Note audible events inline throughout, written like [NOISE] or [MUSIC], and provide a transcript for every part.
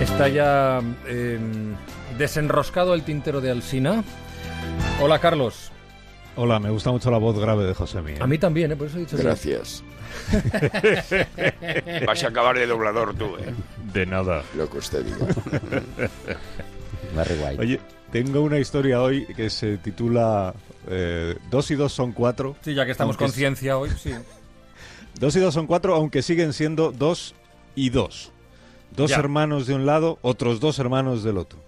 Está ya eh, desenroscado el tintero de Alsina. Hola, Carlos. Hola, me gusta mucho la voz grave de José Mí. A mí también, ¿eh? por eso he dicho Gracias. [LAUGHS] Vas a acabar de doblador tú, ¿eh? De nada. Lo que usted diga. [LAUGHS] Oye, tengo una historia hoy que se titula eh, Dos y dos son cuatro. Sí, ya que estamos con es- ciencia hoy, sí. [LAUGHS] Dos y dos son cuatro, aunque siguen siendo dos y dos. Dos Ya. hermanos de un lado, otros dos hermanos del otro.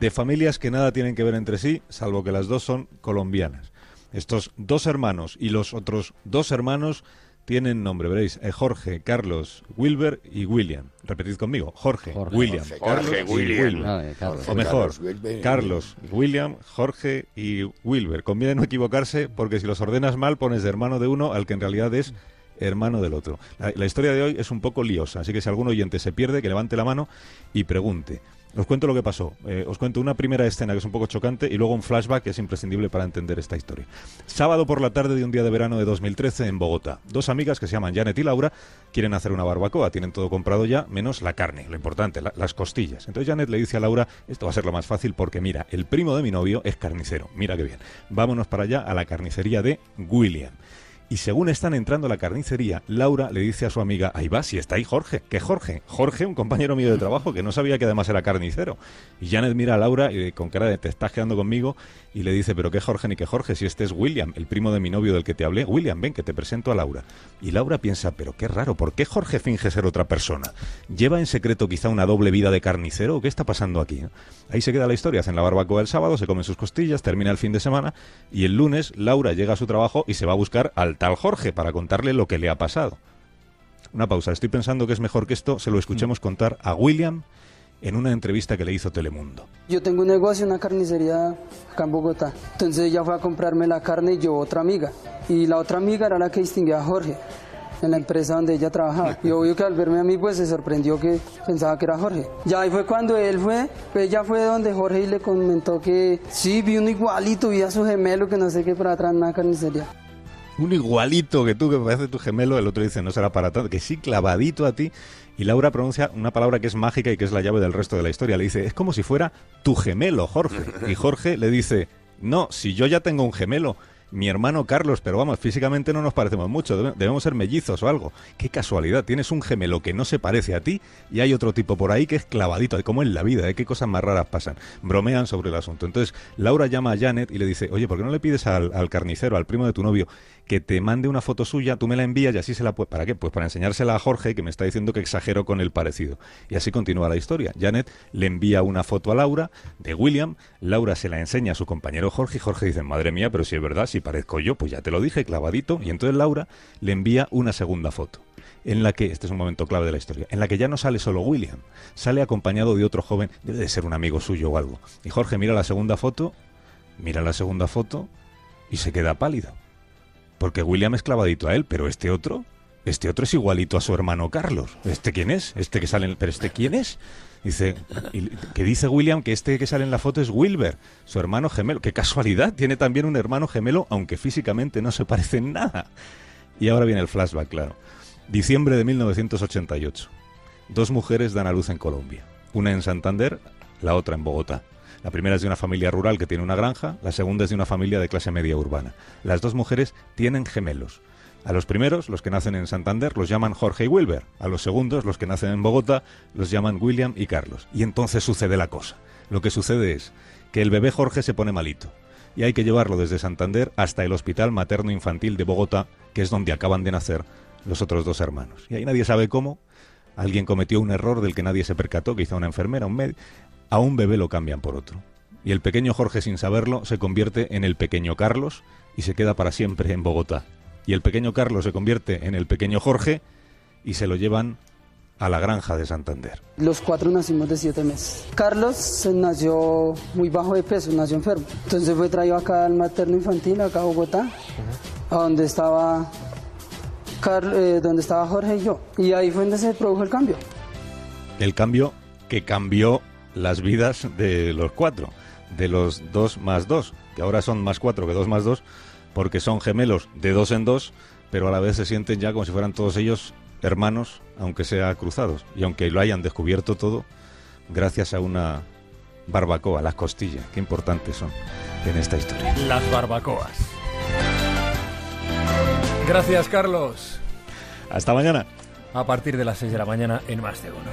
De familias que nada tienen que ver entre sí, salvo que las dos son colombianas. Estos dos hermanos y los otros dos hermanos tienen nombre, veréis, eh, Jorge, Carlos, Wilber y William. Repetid conmigo, Jorge, Jorge. William, Jorge, Carlos Jorge, y William. No, eh, Carlos. O mejor. Carlos, William, Jorge y Wilber. Conviene no equivocarse porque si los ordenas mal pones de hermano de uno al que en realidad es hermano del otro. La, historia de hoy es un poco liosa, así que si algún oyente se pierde, que levante la mano y pregunte. Os cuento lo que pasó. Eh, os cuento una primera escena que es un poco chocante y luego un flashback que es imprescindible para entender esta historia. Sábado por la tarde de un día de verano de 2013 en Bogotá. Dos amigas que se llaman Janet y Laura quieren hacer una barbacoa. Tienen todo comprado ya, menos la carne, lo importante, la- las costillas. Entonces Janet le dice a Laura, esto va a ser lo más fácil porque mira, el primo de mi novio es carnicero. Mira qué bien. Vámonos para allá a la carnicería de William. Y según están entrando a la carnicería, Laura le dice a su amiga, ahí va, si está ahí Jorge. ¿Qué Jorge? Jorge, un compañero mío de trabajo que no sabía que además era carnicero. Y Janet mira a Laura y con cara de te estás quedando conmigo y le dice, pero qué Jorge ni qué Jorge, si este es William, el primo de mi novio del que te hablé. William, ven que te presento a Laura. Y Laura piensa, pero qué raro, ¿por qué Jorge finge ser otra persona? ¿Lleva en secreto quizá una doble vida de carnicero qué está pasando aquí? eh? Ahí se queda la historia, hacen la barbacoa el sábado, se comen sus costillas, termina el fin de semana y el lunes Laura llega a su trabajo y se va a buscar al tal Jorge para contarle lo que le ha pasado. Una pausa, estoy pensando que es mejor que esto se lo escuchemos contar a William en una entrevista que le hizo Telemundo. Yo tengo un negocio, una carnicería acá en Bogotá. Entonces ella fue a comprarme la carne y yo otra amiga. Y la otra amiga era la que distinguía a Jorge en la empresa donde ella trabajaba. Y obvio que al verme a mí pues se sorprendió que pensaba que era Jorge. Ya ahí fue cuando él fue, pues ella fue donde Jorge y le comentó que sí, vi uno igualito, vi a su gemelo que no sé qué por atrás en una carnicería. Un igualito que tú, que parece tu gemelo, el otro dice, no será para tanto, que sí, clavadito a ti. Y Laura pronuncia una palabra que es mágica y que es la llave del resto de la historia. Le dice, es como si fuera tu gemelo, Jorge. Y Jorge le dice, no, si yo ya tengo un gemelo, mi hermano Carlos, pero vamos, físicamente no nos parecemos mucho, debe- debemos ser mellizos o algo. Qué casualidad, tienes un gemelo que no se parece a ti y hay otro tipo por ahí que es clavadito, como en la vida, ¿eh? qué cosas más raras pasan. Bromean sobre el asunto. Entonces, Laura llama a Janet y le dice, oye, ¿por qué no le pides al, carnicero, al primo de tu novio, que te mande una foto suya, tú me la envías y así se la puede... ¿Para qué? Pues para enseñársela a Jorge, que me está diciendo que exagero con el parecido. Y así continúa la historia. Janet le envía una foto a Laura de William, Laura se la enseña a su compañero Jorge y Jorge dice, madre mía, pero si es verdad, si parezco yo, pues ya te lo dije, clavadito. Y entonces Laura le envía una segunda foto en la que, este es un momento clave de la historia, en la que ya no sale solo William, sale acompañado de otro joven, debe de ser un amigo suyo o algo. Y Jorge mira la segunda foto, mira la segunda foto y se queda pálido. Porque William es clavadito a él, pero este otro, este otro es igualito a su hermano Carlos. ¿Este quién es? Este que sale en... ¿Pero este quién es? Dice, que dice William que este que sale en la foto es Wilber, su hermano gemelo. Qué casualidad, tiene también un hermano gemelo, aunque físicamente no se parecen nada. Y ahora viene el flashback, claro. Diciembre de 1988. Dos mujeres dan a luz en Colombia. Una en Santander, la otra en Bogotá. La primera es de una familia rural que tiene una granja, la segunda es de una familia de clase media urbana. Las dos mujeres tienen gemelos. A los primeros, los que nacen en Santander, los llaman Jorge y Wilber. A los segundos, los que nacen en Bogotá, los llaman William y Carlos. Y entonces sucede la cosa. Lo que sucede es que el bebé Jorge se pone malito. Y hay que llevarlo desde Santander hasta el Hospital Materno Infantil de Bogotá, que es donde acaban de nacer los otros dos hermanos. Y ahí nadie sabe cómo. Alguien cometió un error del que nadie se percató, quizá una enfermera, un médico. A un bebé lo cambian por otro. Y el pequeño Jorge, sin saberlo, se convierte en el pequeño Carlos y se queda para siempre en Bogotá. Y el pequeño Carlos se convierte en el pequeño Jorge y se lo llevan a la granja de Santander. Los cuatro nacimos de siete meses. Carlos nació muy bajo de peso, nació enfermo. Entonces fue traído acá al materno infantil, acá a Bogotá, a donde estaba, eh, donde estaba Jorge y yo. Y ahí fue donde se produjo el cambio. El cambio que cambió las vidas de los cuatro, de los dos más dos, que ahora son más cuatro que dos más dos, porque son gemelos de dos en dos, pero a la vez se sienten ya como si fueran todos ellos hermanos, aunque sea cruzados. Y aunque lo hayan descubierto todo, gracias a una barbacoa, las costillas, qué importantes son en esta historia. Las barbacoas. Gracias, Carlos. Hasta mañana. A partir de las 6 de la mañana en Más de Uno.